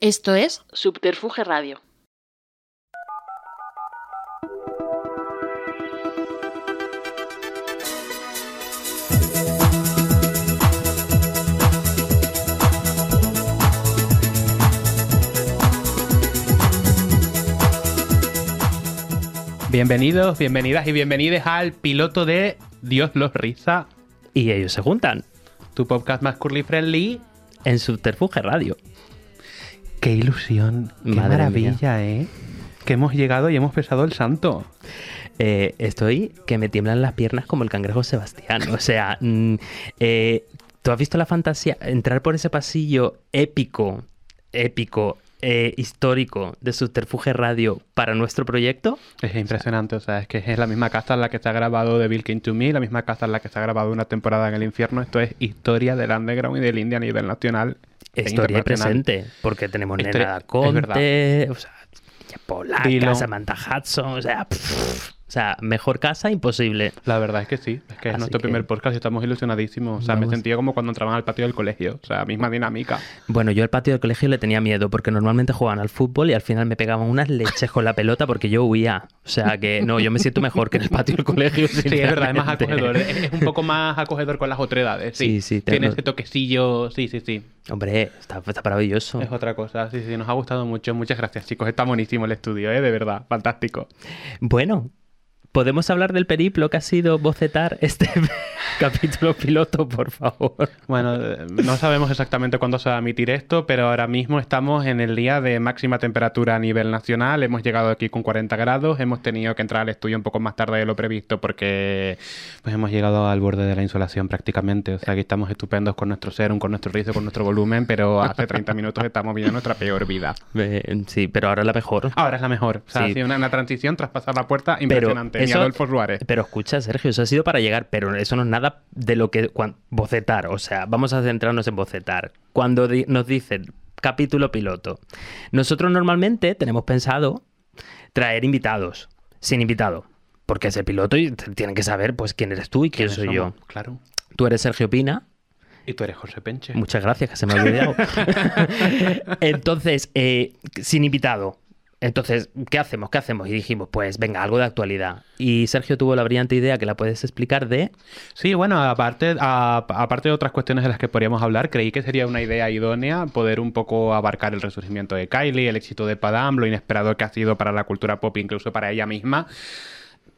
Esto es Subterfuge Radio. Bienvenidos, bienvenidas y bienvenidos al piloto de Dios los risa, Y ellos se juntan tu podcast más curly friendly. en Subterfuge Radio. Qué ilusión, qué Madre maravilla, ¿eh? Que hemos llegado y hemos pesado el santo. Eh, estoy que me tiemblan las piernas como el cangrejo Sebastián. O sea, mm, eh, ¿tú has visto la fantasía? Entrar por ese pasillo épico, épico, eh, histórico de Subterfuge Radio para nuestro proyecto. Es impresionante, o sea, es que es la misma casa en la que se ha grabado The Bill King to Me, la misma casa en la que se ha grabado una temporada en el infierno. Esto es historia del underground y del indie a nivel nacional. Historia presente, porque tenemos Historia- Nena Conte, o sea, Dilo. Samantha Hudson, o sea, pff, o sea, mejor casa imposible. La verdad es que sí, es que es Así nuestro que- primer podcast y estamos ilusionadísimos. O sea, me sentía como cuando entraban al patio del colegio, o sea, misma dinámica. Bueno, yo al patio del colegio le tenía miedo porque normalmente jugaban al fútbol y al final me pegaban unas leches con la pelota porque yo huía. O sea que no, yo me siento mejor que en el patio del colegio. Sí, es verdad, es más acogedor. Es, es un poco más acogedor con las otredades. Sí, Sí, sí, Tiene ese toquecillo. Sí, sí, sí. Hombre, está, está maravilloso. Es otra cosa. Sí, sí, nos ha gustado mucho. Muchas gracias, chicos. Está buenísimo el estudio, ¿eh? De verdad. Fantástico. Bueno, ¿podemos hablar del periplo que ha sido bocetar este capítulo piloto, por favor? Bueno, eh, no sabemos exactamente cuándo se va a emitir esto, pero ahora mismo estamos en el día de máxima temperatura a nivel nacional. Hemos llegado aquí con 40 grados. Hemos tenido que entrar al estudio un poco más tarde de lo previsto porque pues hemos llegado al borde de la insolación prácticamente. O sea, aquí estamos estupendos con nuestro serum, con nuestro rizo, con nuestro volumen, pero hace 30 minutos estamos viviendo nuestra peor vida. Eh, sí, pero ahora la mejor. Ahora es la mejor. O sea, Sí. ha sido una, una transición tras pasar la puerta impresionante. Ni eso- Adolfo Suárez. Pero escucha, Sergio, eso ha sido para llegar, pero eso no es nada de lo que cuan- bocetar. O sea, vamos a centrarnos en bocetar. Cuando di- nos dicen capítulo piloto, nosotros normalmente tenemos pensado traer invitados, sin invitado, porque es el piloto y tienen que saber pues quién eres tú y quién ¿Quiénes soy somos? yo. Claro. Tú eres Sergio Pina. Y tú eres José Penche. Muchas gracias, que se me ha olvidado. Entonces, eh, sin invitado. Entonces, ¿qué hacemos? ¿Qué hacemos? Y dijimos, pues venga, algo de actualidad. Y Sergio tuvo la brillante idea que la puedes explicar de Sí, bueno, aparte, a- aparte de otras cuestiones de las que podríamos hablar, creí que sería una idea idónea poder un poco abarcar el resurgimiento de Kylie, el éxito de Padam, lo inesperado que ha sido para la cultura pop, incluso para ella misma.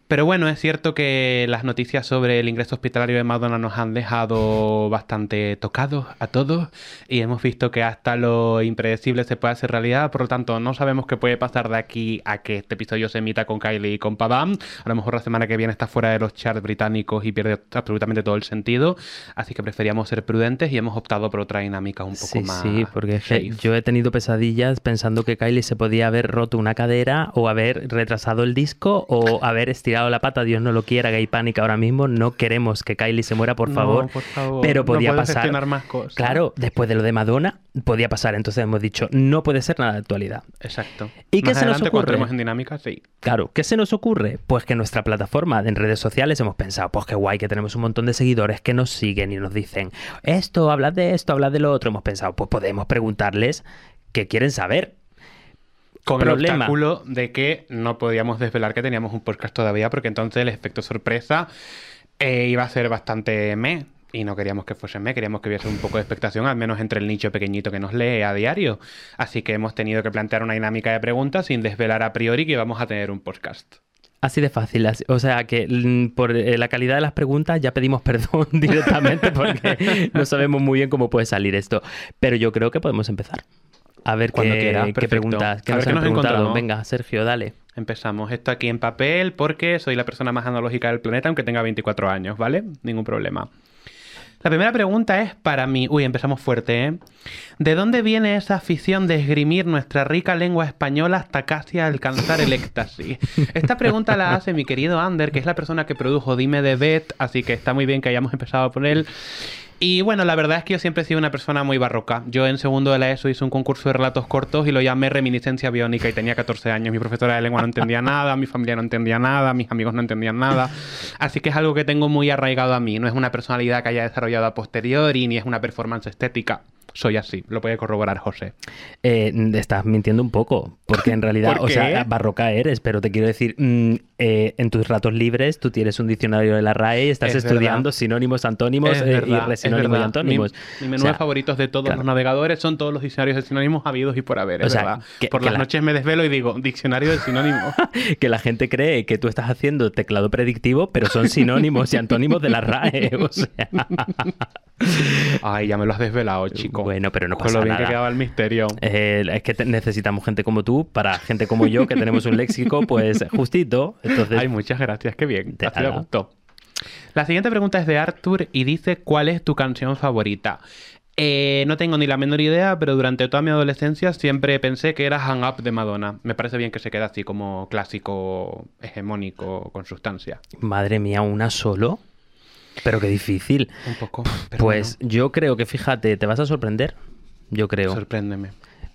Pero bueno, es cierto que las noticias sobre el ingreso hospitalario de Madonna nos han dejado bastante tocados a todos y hemos visto que hasta lo impredecible se puede hacer realidad, por lo tanto no sabemos qué puede pasar de aquí a que este episodio se emita con Kylie y con Padam. A lo mejor la semana que viene está fuera de los charts británicos y pierde absolutamente todo el sentido, así que preferíamos ser prudentes y hemos optado por otra dinámica un poco Sí, más sí, porque safe. yo he tenido pesadillas pensando que Kylie se podía haber roto una cadera o haber retrasado el disco o haber estirado la pata, Dios no lo quiera, Gay Panic ahora mismo, no queremos que Kylie se muera, por No, favor. por favor, Pero podía pasar. gestionar más cosas. Claro, después de lo de Madonna, podía pasar, entonces hemos dicho, no puede ser nada de actualidad. Exacto. ¿Y qué Más se nos adelante, cuando ocurre? en dinámica, sí. Claro, ¿qué se nos ocurre? Pues que nuestra plataforma en redes sociales hemos pensado, pues qué guay que tenemos un montón de seguidores que nos siguen y nos dicen, esto, hablas de esto, hablas de lo otro. Hemos pensado, pues podemos preguntarles qué quieren saber. Con el obstáculo de que no podíamos desvelar que teníamos un podcast todavía, porque entonces el efecto sorpresa eh, iba a ser bastante me. Y no queríamos que fuese me, queríamos que hubiese un poco de expectación, al menos entre el nicho pequeñito que nos lee a diario. Así que hemos tenido que plantear una dinámica de preguntas sin desvelar a priori que vamos a tener un podcast. Así de fácil. así- o sea que mm, por eh, la calidad de las preguntas ya pedimos perdón directamente porque no sabemos muy bien cómo puede salir esto. Pero yo creo que podemos empezar. A ver Cuando qué, quieras, qué preguntas qué A ver nos qué han nos preguntado. encontramos. Venga, Sergio, dale. Empezamos esto aquí en papel porque soy la persona más analógica del planeta, aunque tenga 24 años, ¿vale? Ningún problema. La primera pregunta es para mí. Uy, empezamos fuerte, ¿eh? ¿De dónde viene esa afición de esgrimir nuestra rica lengua española hasta casi alcanzar el éxtasis? Esta pregunta la hace mi querido Ander, que es la persona que produjo Dime de Bet, así que está muy bien que hayamos empezado por él. Y bueno, la verdad es que yo siempre he sido una persona muy barroca. Yo en segundo de la ESO hice un concurso de relatos cortos y lo llamé Reminiscencia Biónica y tenía 14 años. Mi profesora de lengua no entendía nada, mi familia no entendía nada, mis amigos no entendían nada. Así que es algo que tengo muy arraigado a mí. No es una personalidad que haya desarrollado a posteriori ni es una performance estética. Soy así. Lo puede corroborar José. Eh, estás mintiendo un poco, porque en realidad, ¿Por o sea, barroca eres, pero te quiero decir, mm, eh, en tus ratos libres tú tienes un diccionario de la RAE y estás Es estudiando verdad. sinónimos, antónimos Es eh, verdad, y es resinónimos y antónimos. Mi, mi menú O sea, favoritos de todos claro. los navegadores son todos los diccionarios de sinónimos habidos y por haber, O es sea, verdad. que- por que las la- noches me desvelo y digo, diccionario de sinónimos. que la gente cree que tú estás haciendo teclado predictivo, pero son sinónimos y antónimos de la RAE. O sea, Ay, ya me lo has desvelado, chico. Bueno, pero no Con pasa lo bien nada. que quedaba el misterio. eh, es que te- necesitamos gente como tú para gente como yo que tenemos un léxico, pues justito. Entonces, Ay, muchas gracias, qué bien. Me nada. gustó. La siguiente pregunta es de Arthur y dice: ¿Cuál es tu canción favorita? Eh, no tengo ni la menor idea, pero durante toda mi adolescencia siempre pensé que era Hang Up de Madonna. Me parece bien que se quede así como clásico, hegemónico, con sustancia. madre mía, una solo. Pero qué difícil. Un poco. pero Pues yo creo que, fíjate, te vas a sorprender. Yo creo. sorpréndeme.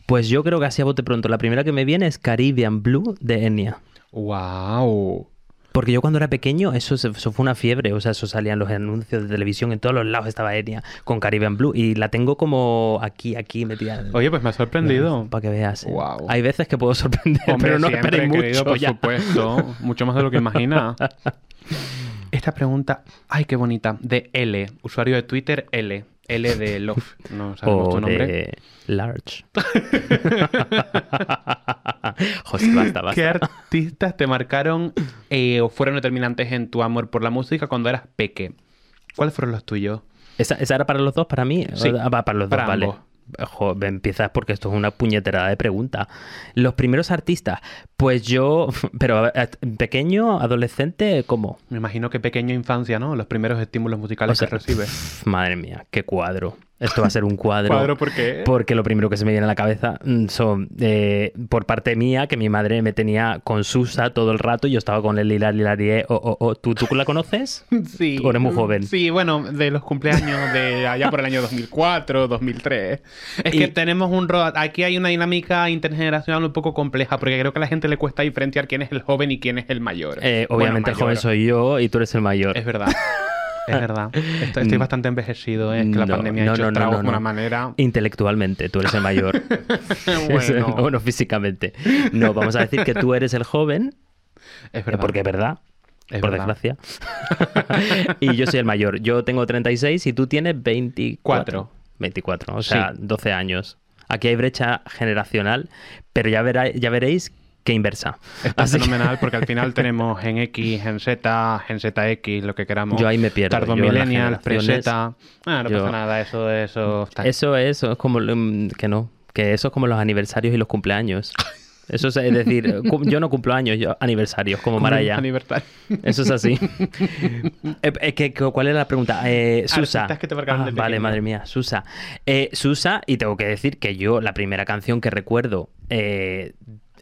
Pues yo creo que así a bote pronto. La primera que me viene es Caribbean Blue de Enya. ¡Wow! Porque yo cuando era pequeño, eso, eso fue una fiebre. O sea, eso salían los anuncios de televisión. En todos los lados estaba Enya con Caribbean Blue. Y la tengo como aquí, aquí metida. Oye, pues me ha sorprendido. Para que veas. ¿eh? Guau. Hay veces que puedo sorprender, Hombre, pero no esperéis mucho. por ya. supuesto. Mucho más de lo que imagina. Esta pregunta, ay, qué bonita, de L, usuario de Twitter L, L de Love, no sabemos O tu nombre. de Large. José, basta, basta. ¿Qué artistas te marcaron eh, o fueron determinantes en tu amor por la música cuando eras peque? ¿Cuáles fueron los tuyos? ¿Esa, esa era para los dos, para mí? Sí, Ah, para los para dos, vale. Jo, empiezas porque esto es una puñeterada de pregunta. Los primeros artistas, pues yo, pero pequeño, adolescente, ¿cómo? Me imagino que pequeño infancia, ¿no? Los primeros estímulos musicales O sea, que recibes. madre mía, qué cuadro. Esto va a ser un cuadro. ¿Cuadro por qué? Porque lo primero que se me viene a la cabeza mm, son, eh, por parte mía, que mi madre me tenía con Susa todo el rato y yo estaba con el Lilar Lilarie. O, o, o. ¿Tú, ¿Tú la conoces? Sí. ¿O eres muy joven? Sí, bueno, de los cumpleaños de allá por el año 2004, 2003. Es Y- que tenemos un... Aquí hay una dinámica intergeneracional un poco compleja porque creo que a la gente le cuesta diferenciar quién es el joven y quién es el mayor. Eh, Bueno, obviamente el mayor. joven soy yo y tú eres el mayor. Es verdad. Es verdad. Estoy, estoy bastante envejecido, ¿eh? Es que la No, pandemia no, ha hecho no, de una manera... Intelectualmente, tú eres el mayor. bueno, bueno, físicamente. No, vamos a decir que tú eres el joven, es eh, verdad. porque es verdad. Es por verdad. desgracia. y yo soy el mayor. Yo tengo 36 y tú tienes 24. Cuatro. 24, o sea, Sí. 12 años. Aquí hay brecha generacional, pero ya, verá, ya veréis que inversa. Está Así que- fenomenal porque al final tenemos Gen X, Gen Z, Gen ZX, lo que queramos. Yo ahí me pierdo. Tardo en Millennial, Pre-Z. Ah, no yo- pasa nada, eso, eso está. Eso es, eso es como mm, que no, que eso es como los aniversarios y los cumpleaños. Eso es, es decir, yo no cumplo años, yo aniversarios, como Maraya. aniversario. Eso es así. Eh, eh, ¿Cuál era la pregunta? Eh, Susa. Artistas que te Ah, vale, madre mía, Susa. Eh, Susa, y tengo que decir que yo, la primera canción que recuerdo eh,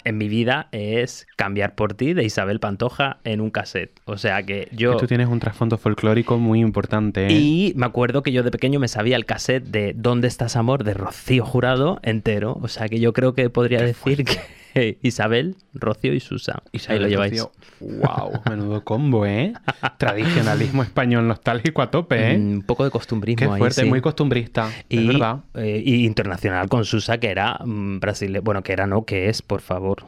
en mi vida es Cambiar por ti de Isabel Pantoja en un cassette. O sea que yo. Que tú tienes un trasfondo folclórico muy importante. ¿eh? Y me acuerdo que yo de pequeño me sabía el cassette de ¿Dónde estás amor? de Rocío Jurado entero. O sea que yo creo que podría decir que Isabel, Rocío y Susa. Ahí lo lleváis. Wow, menudo combo, ¿eh? Tradicionalismo español nostálgico a tope, ¿eh? Mm, Un poco de costumbrismo Qué ahí, fuerte, sí. muy costumbrista. y, Es verdad. eh, y internacional con Susa, que era brasileña. Bueno, que era no, que es, por favor.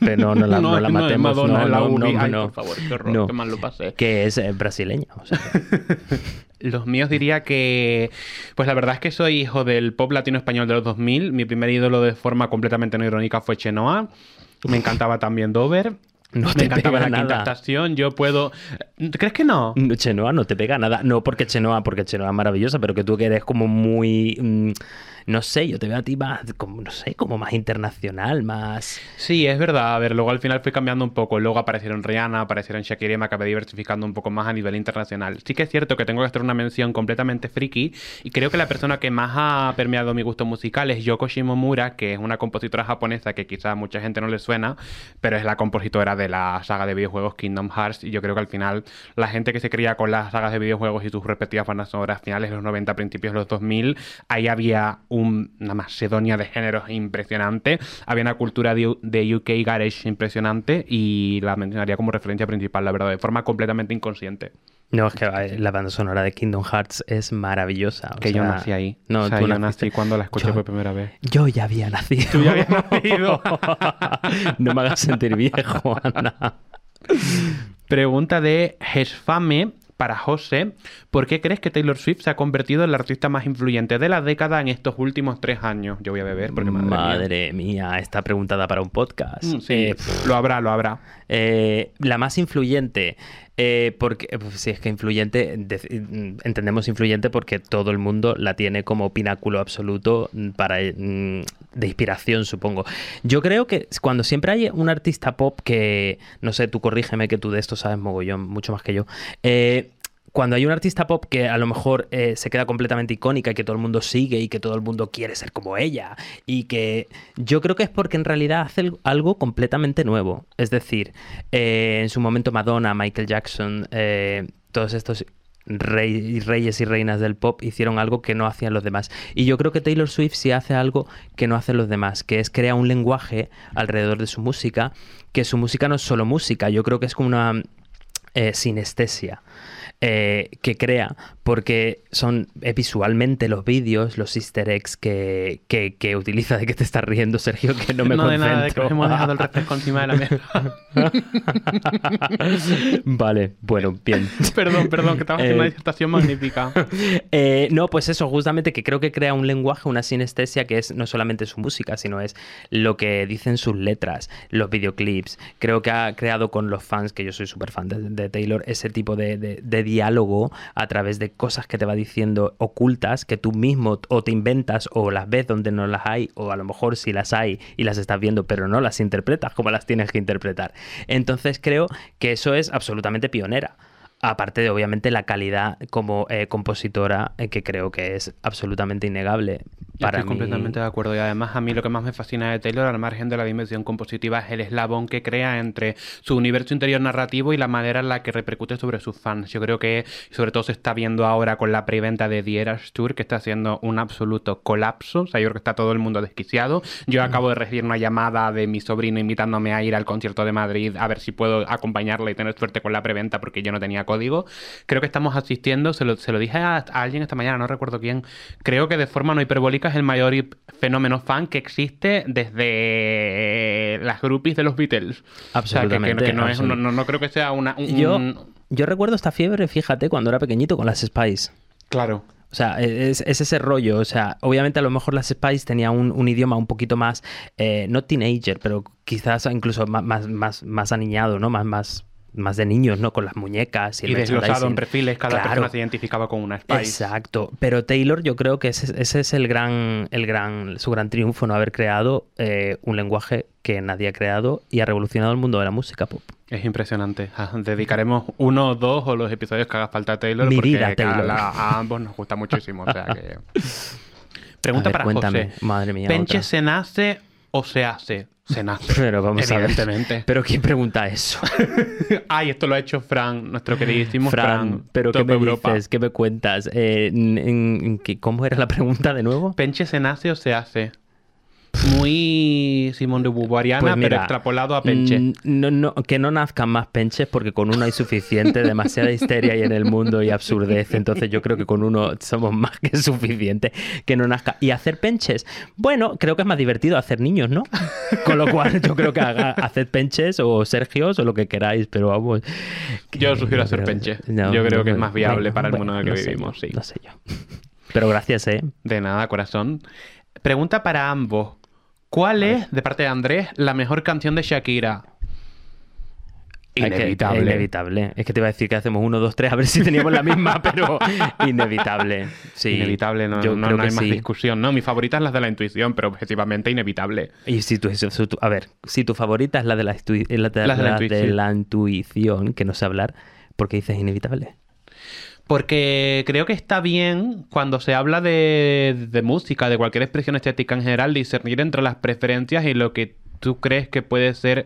Pero no la, no, la es matemos. Madonna, no, la no, no, Ay, no. por favor, qué horror, No. qué mal lo pasé. Que es eh, brasileña. o sea. Los míos diría que, pues la verdad es que soy hijo del pop latino español de los 2000. Mi primer ídolo de forma completamente no irónica fue Chenoa. Me encantaba también Dover. No Me te encantaba pega la quinta nada. estación. Yo puedo. ¿Crees que no? No, Chenoa no te pega nada. No porque Chenoa, porque Chenoa es maravillosa, pero que tú que eres como muy. mm, no sé, yo te veo a ti más, como, no sé, como más internacional, más. Sí, es verdad. A ver, luego al final fui cambiando un poco. Luego aparecieron Rihanna, aparecieron Shakira me acabé diversificando un poco más a nivel internacional. Sí que es cierto que tengo que hacer una mención completamente friki y creo que la persona que más ha permeado mi gusto musical es Yoko Shimomura, que es una compositora japonesa que quizá a mucha gente no le suena, pero es la compositora de la saga de videojuegos Kingdom Hearts y yo creo que al final la gente que se cría con las sagas de videojuegos y sus respectivas bandas sonoras finales de los 90, principios de los 2000, ahí había una macedonia de géneros impresionante. Había una cultura de, de UK garage impresionante y la mencionaría como referencia principal, la verdad, de forma completamente inconsciente. No, es que eh, la banda sonora de Kingdom Hearts es maravillosa. o Que yo nací ahí. No, o sea, tú yo naciste- nací cuando la escuché Yo- por primera vez. Yo ya había nacido. Tú ya habías nacido. no me hagas sentir viejo, Ana. Pregunta de Gesfame para José. ¿Por qué crees que Taylor Swift se ha convertido en la artista más influyente de la década en estos últimos tres años? Yo voy a beber porque madre, mía. Madre mía, está preguntada para un podcast. Mm, Sí, Eh, lo habrá, lo habrá. Eh, la más influyente, eh, porque eh, pues, si es que influyente, de- entendemos influyente porque todo el mundo la tiene como pináculo absoluto para mm, de inspiración, supongo. Yo creo que cuando siempre hay un artista pop que, no sé, tú corrígeme que tú de esto sabes mogollón, mucho más que yo. eh, cuando hay un artista pop que a lo mejor eh, se queda completamente icónica y que todo el mundo sigue y que todo el mundo quiere ser como ella y que yo creo que es porque en realidad hace algo completamente nuevo. Es decir, eh, en su momento Madonna, Michael Jackson, eh, todos estos rey- reyes y reinas del pop hicieron algo que no hacían los demás. Y yo creo que Taylor Swift sí hace algo que no hacen los demás, que es crear un lenguaje alrededor de su música, que su música no es solo música, yo creo que es como una sinestesia eh, que crea, porque son eh, visualmente los vídeos, los easter eggs que, que, que utiliza. ¿De que te estás riendo, Sergio? Que no me no de nada, de que concentro. os hemos dejado el refresco encima de la mesa. vale, bueno, bien. perdón, perdón, que estamos haciendo Eh, una disertación magnífica. Eh, no, pues eso, justamente que creo que crea un lenguaje, una sinestesia que es no solamente su música, sino es lo que dicen sus letras, los videoclips. Creo que ha creado con los fans, que yo soy súper fan de, de Taylor, ese tipo de, de- de diálogo a través de cosas que te va diciendo ocultas que tú mismo o te inventas o las ves donde no las hay, o a lo mejor si las hay y las estás viendo, pero no las interpretas como las tienes que interpretar. Entonces creo que eso es absolutamente pionera. Aparte de, obviamente, la calidad como eh, compositora, eh, que creo que es absolutamente innegable. Para Estoy mí- completamente de acuerdo. Y además, a mí lo que más me fascina de Taylor, al margen de la dimensión compositiva, es el eslabón que crea entre su universo interior narrativo y la manera en la que repercute sobre sus fans. Yo creo que, sobre todo, se está viendo ahora con la preventa de The Eras Tour, que está haciendo un absoluto colapso. O sea, yo creo que está todo el mundo desquiciado. Yo acabo de recibir una llamada de mi sobrino invitándome a ir al concierto de Madrid a ver si puedo acompañarle y tener suerte con la preventa porque yo no tenía código. Creo que estamos asistiendo, se lo, se lo dije a, a alguien esta mañana, no recuerdo quién. Creo que de forma no hiperbólica es el mayor fenómeno fan que existe desde las groupies de los Beatles. O sea, que- que, Absolutamente, que no, es, no, no- no creo que sea una. un- Yo, yo recuerdo esta fiebre, fíjate, cuando era pequeñito con las Spice. Claro. O sea, es, es ese rollo. O sea, obviamente a lo mejor las Spice tenía un, un idioma un poquito más, eh, no teenager, pero quizás incluso más, más, más, más aniñado, ¿no? Más, más, más de niños, ¿no? Con las muñecas y, Y el desglosado en perfiles, cada Claro. persona se identificaba con una Spice. Exacto. Pero Taylor, yo creo que ese, ese es el gran, el gran, su gran triunfo, no haber creado eh, un lenguaje que nadie ha creado y ha revolucionado el mundo de la música pop. Es impresionante. Dedicaremos uno, dos o los episodios que haga falta a Taylor. Mi porque vida, Taylor. A, a ambos nos gusta muchísimo. O sea que... Pregunta ver, para cuéntame. José. Madre mía, ¿Penche otra. se nace o se hace? Se nace. Pero vamos a ver. Pero ¿quién pregunta eso? Ay, esto lo ha hecho Fran, nuestro queridísimo Fran, Fran. pero ¿qué me Europa. dices? ¿Qué me cuentas? Eh, en- en- ¿qué- ¿Cómo era la pregunta de nuevo? ¿Penche se nace o se hace? Muy Simón de Beauvoiriana, Pues pero extrapolado a Penche. mm, No, no, que no nazcan más penches porque con uno hay suficiente, demasiada histeria hay en el mundo y absurdez. Entonces yo creo que con uno somos más que suficiente que no nazca. Y hacer penches, bueno, creo que es más divertido hacer niños, ¿no? Con lo cual yo creo que haga, haced penches o Sergios o lo que queráis, pero vamos. Yo sugiero no hacer creo- penche. no, Yo creo que es más viable para el mundo en el que vivimos, yo, sí. No sé yo. Pero gracias, ¿eh? De nada, corazón. Pregunta para ambos. ¿Cuál es, de parte de Andrés, la mejor canción de Shakira? Que- Inevitable. inevitable. Es que te iba a decir que hacemos uno, dos, tres, a ver si teníamos la misma, pero inevitable. Sí. Inevitable, no, Yo no- creo no hay que más sí. discusión. No, mi favorita es la de la intuición, pero objetivamente inevitable. Y si tu, a ver, si tu favorita es la de la, la de, La de la intuición, que no sé hablar, ¿por qué dices inevitable? Porque creo que está bien cuando se habla de, música, de cualquier expresión estética en general, discernir entre las preferencias y lo que tú crees que puede ser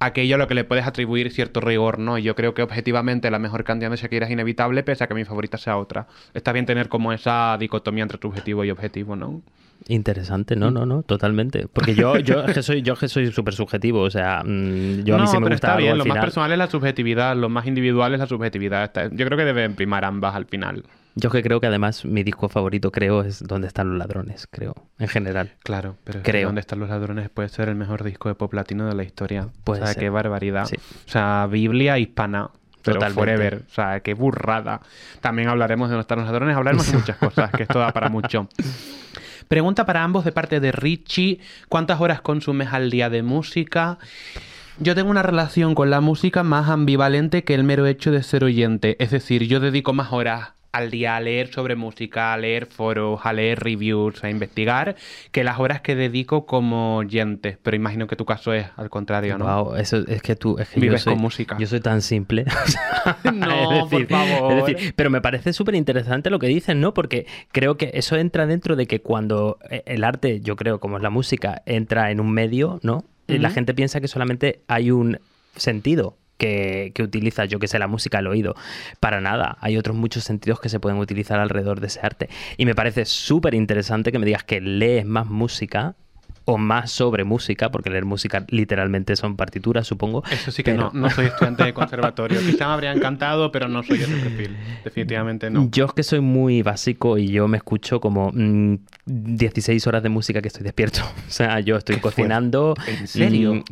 aquello a lo que le puedes atribuir cierto rigor, ¿no? Yo creo que objetivamente la mejor canción de Shakira es inevitable, pese a que mi favorita sea otra. Está bien tener como esa dicotomía entre subjetivo y objetivo, ¿no? Interesante, no, no, no, totalmente. Porque yo, yo que soy, yo que soy súper subjetivo, o sea, mm, yo a mí no, sí me pero gusta está algo bien. al Lo más personal es la subjetividad, lo más individual es la subjetividad. Yo creo que deben primar ambas al final. Yo que creo que además mi disco favorito, creo, es Donde están los ladrones, creo, en general. Claro, pero Creo. ¿Dónde están los ladrones? Puede ser el mejor disco de pop latino de la historia. Puede o sea, ser. qué barbaridad. Sí. O sea, Biblia hispana. Pero Totalmente. forever. O sea, qué burrada. También hablaremos de dónde están los ladrones. Hablaremos de muchas cosas, que esto da para mucho. Pregunta para ambos de parte de Richie. ¿Cuántas horas consumes al día de música? Yo tengo una relación con la música más ambivalente que el mero hecho de ser oyente. Es decir, yo dedico más horas al día a leer sobre música, a leer foros, a leer reviews, a investigar, que las horas que dedico como oyente. Pero imagino que tu caso es al contrario, ¿no? Wow, eso es que tú, es que Vives yo soy, con música. Yo soy tan simple. No, Es decir, por favor. es decir, pero me parece súper interesante lo que dices, ¿no? Porque creo que eso entra dentro de que cuando eh, el arte, yo creo, como es la música, entra en un medio, ¿no? La gente piensa que solamente hay un sentido. Que, que utiliza, yo que sé, la música, el oído. Para nada. Hay otros muchos sentidos que se pueden utilizar alrededor de ese arte. Y me parece súper interesante que me digas que lees más música o más sobre música, porque leer música literalmente son partituras, supongo. Eso sí que pero- no, no soy estudiante de conservatorio. Quizá me habría encantado, pero no soy ese perfil. Definitivamente no. Yo es que soy muy básico y yo me escucho como mm, 16 horas de música que estoy despierto. O sea, yo estoy cocinando. ¿En serio? mm,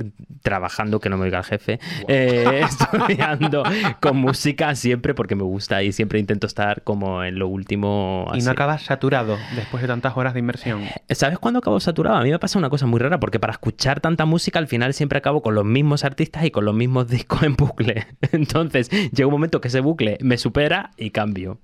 trabajando, que no me oiga el jefe. eh, estudiando con música siempre porque me gusta y siempre intento estar como en lo último. Y no acabas saturado después de tantas horas de inmersión. ¿Sabes cuándo acabo saturado? A mí me pasa una cosa muy rara porque para escuchar tanta música al final siempre acabo con los mismos artistas y con los mismos discos en bucle. Entonces llega un momento que ese bucle me supera y cambio.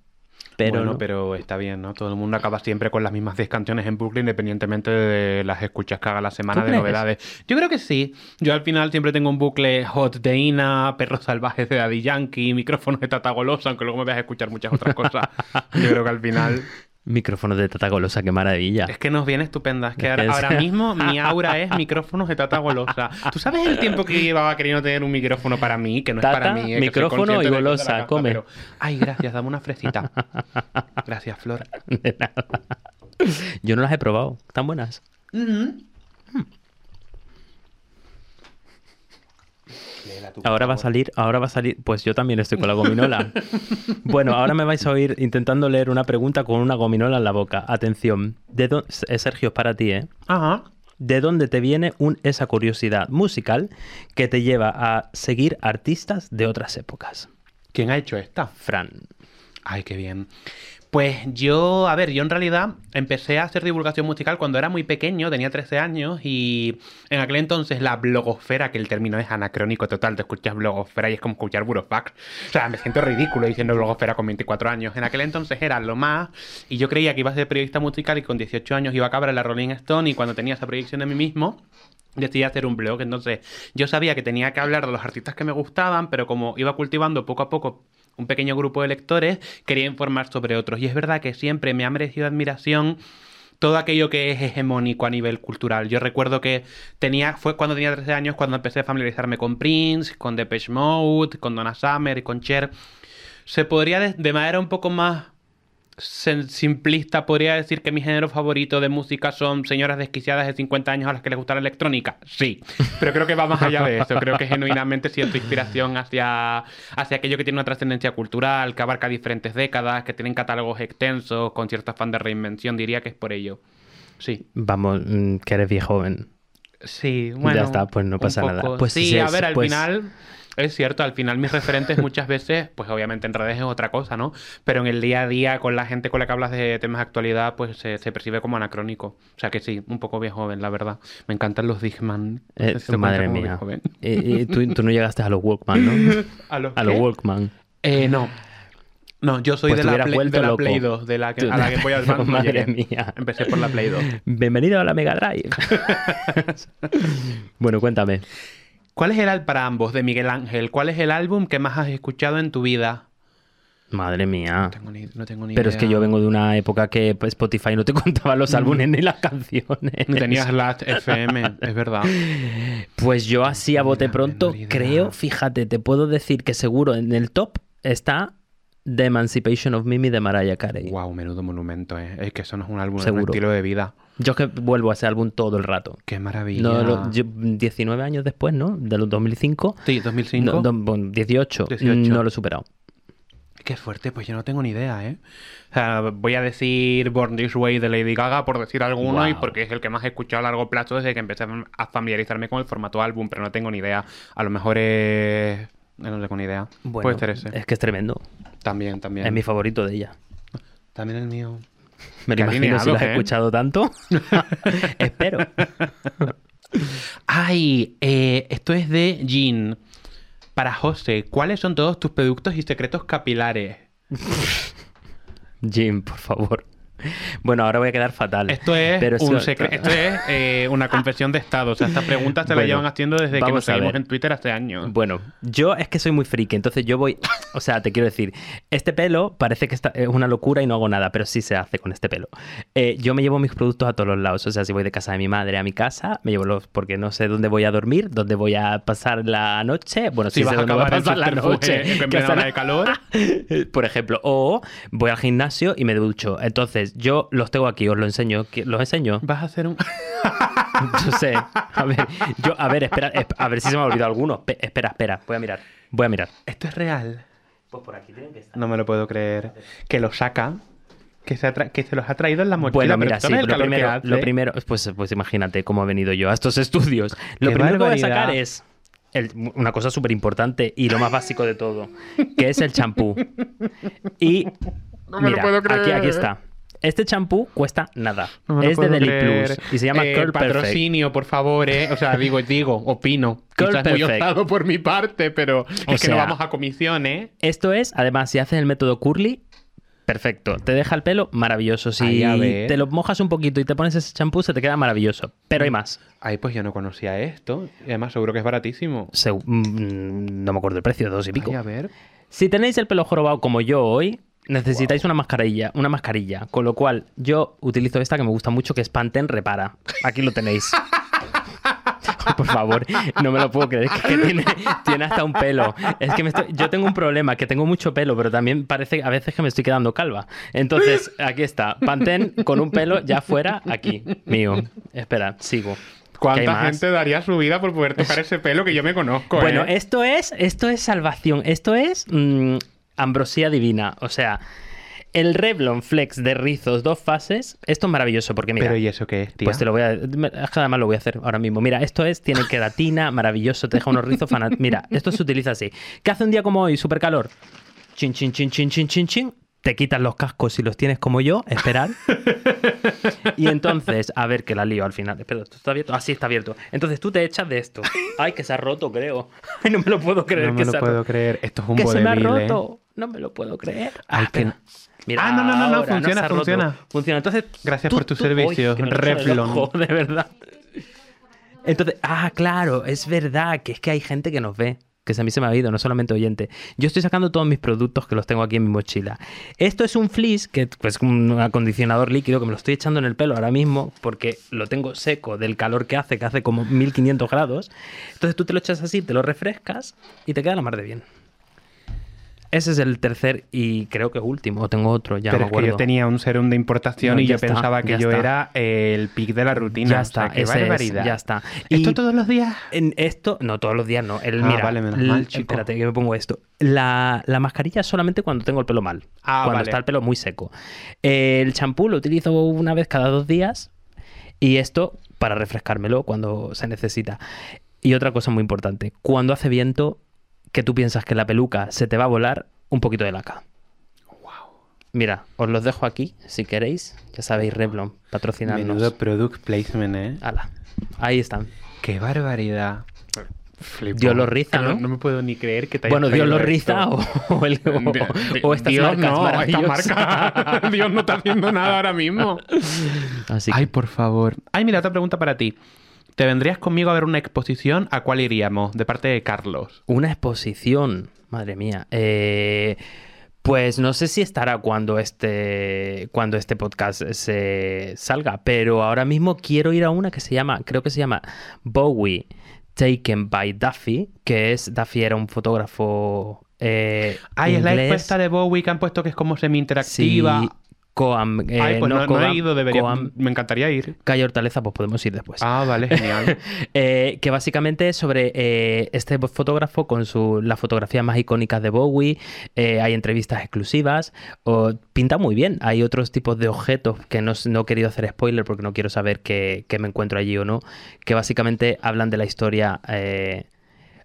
Pero bueno, no. pero está bien, ¿no? Todo el mundo acaba siempre con las mismas 10 canciones en bucle, independientemente de las escuchas que haga la semana ¿Tú de novedades. Yo creo que sí. Yo al final siempre tengo un bucle hot de Ina, perros salvajes de Daddy Yankee, micrófonos de Tata Golosa, aunque luego me vas a escuchar muchas otras cosas. Yo creo que al final Micrófonos de Tata Golosa, qué maravilla. es que nos viene estupenda. Es que ahora, mismo mi aura es micrófonos de Tata Golosa. ¿Tú sabes el tiempo que llevaba queriendo tener un micrófono para mí? Que no es para mí. eh, micrófono y golosa, come. pero- Ay, gracias, dame una fresita. Gracias, Flor. De nada. Yo no las he probado. ¿Están buenas? Ahora va a salir, ahora va a salir. Pues yo también estoy con la gominola. bueno, ahora me vais a oír intentando leer una pregunta con una gominola en la boca. Atención. De eh, Sergio, es para ti, ¿eh? Ajá. ¿De dónde te viene un- esa curiosidad musical que te lleva a seguir artistas de otras épocas? ¿Quién ha hecho esta? Fran. Ay, qué bien. Pues yo, a ver, yo en realidad empecé a hacer divulgación musical cuando era muy pequeño, tenía 13 años, y en aquel entonces la blogosfera, que el término es anacrónico total, te escuchas blogosfera y es como escuchar burofax. O sea, me siento ridículo diciendo blogosfera con 24 años. En aquel entonces era lo más, y yo creía que iba a ser periodista musical y con 18 años iba a acabar en la Rolling Stone, y cuando tenía esa proyección de mí mismo, decidí hacer un blog. Entonces, yo sabía que tenía que hablar de los artistas que me gustaban, pero como iba cultivando poco a poco un pequeño grupo de lectores, quería informar sobre otros. Y es verdad que siempre me ha merecido admiración todo aquello que es hegemónico a nivel cultural. Yo recuerdo que tenía, fue cuando tenía 13 años cuando empecé a familiarizarme con Prince, con Depeche Mode, con Donna Summer y con Cher. Se podría, de, manera un poco más simplista, podría decir que mi género favorito de música son señoras desquiciadas de 50 años a las que les gusta la electrónica. Sí, pero creo que va más allá de eso. Creo que genuinamente siento inspiración hacia, hacia aquello que tiene una trascendencia cultural, que abarca diferentes décadas, que tienen catálogos extensos, con cierto afán de reinvención. Diría que es por ello. Sí. Vamos, mm, que eres viejo joven. Sí, bueno. Ya está, pues no pasa nada. Pues sí, a ver, al pues- final. Es cierto, al final mis referentes muchas veces, pues obviamente en redes es otra cosa, ¿no? Pero en el día a día, con la gente con la que hablas de temas de actualidad, pues se, se percibe como anacrónico. O sea que sí, un poco viejo joven, la verdad. Me encantan los Digman. No Eh, sé madre mía. joven. Eh, eh, tú, tú no llegaste a los Walkman, ¿no? ¿A los, A los qué? Walkman. Eh, no. No, yo soy Pues de la, Play, de la. Play 2, de la que, a la que voy al banco. Madre llegué. mía. Empecé por la Play 2. Bienvenido a la Mega Drive. bueno, cuéntame. ¿Cuál es el álbum para ambos de Miguel Ángel? ¿Cuál es el álbum que más has escuchado en tu vida? Madre mía. No tengo ni, no tengo ni Pero es que yo vengo de una época que pues, Spotify no te contaba los álbumes ni las canciones. No tenías Last FM, es verdad. Pues yo así a bote pronto creo, fíjate, te puedo decir que seguro en el top está The Emancipation of Mimi de Mariah Carey. Wow, menudo monumento, ¿eh? Es que eso no es un álbum, es un Seguro. estilo de vida. Yo es que vuelvo a ese álbum todo el rato. Qué maravilla. No, lo- yo- 19 años después, ¿no? De los 2005. Sí, 2005. No, do- bueno, 18. 18. No lo he superado. Qué fuerte, pues yo no tengo ni idea, ¿eh? O sea, voy a decir Born This Way de Lady Gaga por decir alguno y Wow. porque es el que más he escuchado a largo plazo desde que empecé a familiarizarme con el formato álbum, pero no tengo ni idea. A lo mejor es... No tengo ni idea. Bueno, Puede ser ese. Es que es tremendo. También, también. Es mi favorito de ella. También el mío. Me lo imagino si lo has ¿eh? escuchado tanto. Espero. Ay, eh, esto es de Jean. Para José, ¿cuáles son todos tus productos y secretos capilares? Jim, por favor. Bueno, ahora voy a quedar fatal. Esto es, Pero un sí- esto es eh, una confesión de estado. O sea, esta pregunta se la Bueno, llevan haciendo desde que nos seguimos en Twitter hace años. Bueno, yo es que soy muy friki, entonces yo voy. O sea, te quiero decir, este pelo parece que está- es una locura y no hago nada, pero sí se hace con este pelo. Eh, yo me llevo mis productos a todos los lados. O sea, si voy de casa de mi madre a mi casa, me llevo los. porque no sé dónde voy a dormir, dónde voy a pasar la noche. Bueno, Si sí vas sé a dónde voy a acabar en pasar la noche. en plena hora de calor. Por ejemplo, o voy al gimnasio y me ducho. Entonces, yo los tengo aquí, os lo enseño. ¿Qui- ¿Los enseño? Vas a hacer un... Yo sé. A ver, yo, a ver, espera, esp- a ver si se me ha olvidado alguno. Pe- espera, espera, voy a mirar. Voy a mirar. ¿Esto es real? Pues por aquí tienen que estar. No me lo puedo creer. Que lo saca. Que se, que se los ha traído en la mochila. Bueno, mira, sí, lo primero, lo primero, pues, pues imagínate cómo he venido yo a estos estudios. Lo ¡Qué primero que voy a sacar es el- una cosa súper importante y lo más básico de todo, que es el champú. Y No me lo puedo aquí, creer. aquí está. Este champú cuesta nada. No es de Deli. Plus y se llama Eh, Curl Perfect. patrocinio, por favor, ¿eh? O sea, digo, digo, opino. Curl Quizás muy Perfect. osado por mi parte, pero O es que no vamos a comisión, ¿eh? Esto es, además, si haces el método curly, perfecto. Te deja el pelo maravilloso. Si Ay, te lo mojas un poquito y te pones ese champú, se te queda maravilloso. Pero hay más. Ay, pues yo no conocía esto. Y además seguro que es baratísimo. Se- mm, no me acuerdo el precio, dos y pico. Ay, a ver. Si tenéis el pelo jorobado como yo hoy, necesitáis una mascarilla, una mascarilla. Con lo cual, yo utilizo esta que me gusta mucho, que es Pantene Repara. Aquí lo tenéis. Por favor, no me lo puedo creer. Que tiene, tiene hasta un pelo. Es que me estoy- yo tengo un problema, que tengo mucho pelo, pero también parece a veces que me estoy quedando calva. Entonces, aquí está. Pantene con un pelo ya fuera, aquí, mío. Espera, sigo. ¿Qué hay ¿Cuánta gente daría su vida por poder tocar ese pelo que yo me conozco, Bueno, eh? esto es, esto es salvación. Esto es mm, ambrosía divina. O sea, el Revlon Flex de rizos dos fases. Esto es maravilloso porque mira. Pero ¿y eso qué es, tía? Pues te lo voy a. me- es que además lo voy a hacer ahora mismo. Mira, esto es, tiene queratina, maravilloso, te deja unos rizos fanat- Mira, esto se utiliza así. ¿Qué hace un día como hoy? Super calor. Chin, chin, chin, chin, chin, chin, chin. Te quitas los cascos si los tienes como yo, esperar. y entonces, a ver que la lío al final. Espera, ¿esto está abierto? Ah, sí, está abierto. Entonces tú te echas de esto. Ay, que se ha roto, creo. Ay, no me lo puedo creer no me lo puedo roto. creer. Esto es un Que se me ha ¿eh? No me lo puedo creer. Ay, Ah, que-. Mira, Ah, no, no, no, no, funciona, funciona. Funciona. Entonces, Gracias tú- por tus tú- Uy, ojo, de verdad. Entonces, ah, claro, es verdad que es que hay gente que nos ve. Que a mí se me ha ido, no solamente oyente. Yo estoy sacando todos mis productos que los tengo aquí en mi mochila. Esto es un fleece, que es un acondicionador líquido que me lo estoy echando en el pelo ahora mismo porque lo tengo seco del calor que hace, que hace como 1500 grados. Entonces tú te lo echas así, te lo refrescas y te queda la mar de bien. Ese es el tercer y creo que último. O tengo otro, ya Pero es me que yo acuerdo. tenía un serum de importación No, y yo está, pensaba que yo está. era el pic de la rutina. Ya O sea, está, qué ese es, ya está. ¿Esto todos los días? En esto, no, todos los días no. El, Ah, mira, vale, menos mal, chico. Espérate, que me pongo esto. La, la mascarilla solamente cuando tengo el pelo mal. Ah, cuando vale. está el pelo muy seco. El champú lo utilizo una vez cada dos días. Y esto para refrescármelo cuando se necesita. Y otra cosa muy importante. Cuando hace viento, que tú piensas que la peluca se te va a volar, un poquito de laca. Mira, os los dejo aquí, si queréis. Ya sabéis, Revlon, patrocinarnos. Menudo product placement, ¿eh? Ala, ahí están. Qué barbaridad. Flipo. Dios lo riza, ¿no? No me puedo ni creer que te hayas Bueno, Dios lo riza o, o el- o- Di- di- o estas Dios marcas no, esta marca. Dios no está haciendo nada ahora mismo. Así que, Ay, por favor. Ay, mira, otra pregunta para ti. ¿Te vendrías conmigo a ver una exposición? ¿A cuál iríamos? De parte de Carlos. una exposición, madre mía. Eh, pues no sé si estará cuando este, cuando este podcast se salga, pero ahora mismo quiero ir a una que se llama, creo que se llama Bowie Taken by Duffy, que es, Duffy era un fotógrafo Eh, Ay, es la encuesta de Bowie que han puesto que es como semi-interactiva. Sí, Coam, eh, Ay, pues no, no Coam, he ido, debería. Coam, Me encantaría ir. Calle Hortaleza, pues podemos ir después. Ah, vale, genial. Eh, que básicamente es sobre eh, este fotógrafo con su, las fotografías más icónicas de Bowie. hay entrevistas exclusivas. o- pinta muy bien. Hay otros tipos de objetos que no, no he querido hacer spoiler porque no quiero saber qué, me encuentro allí o no. Que básicamente hablan de la historia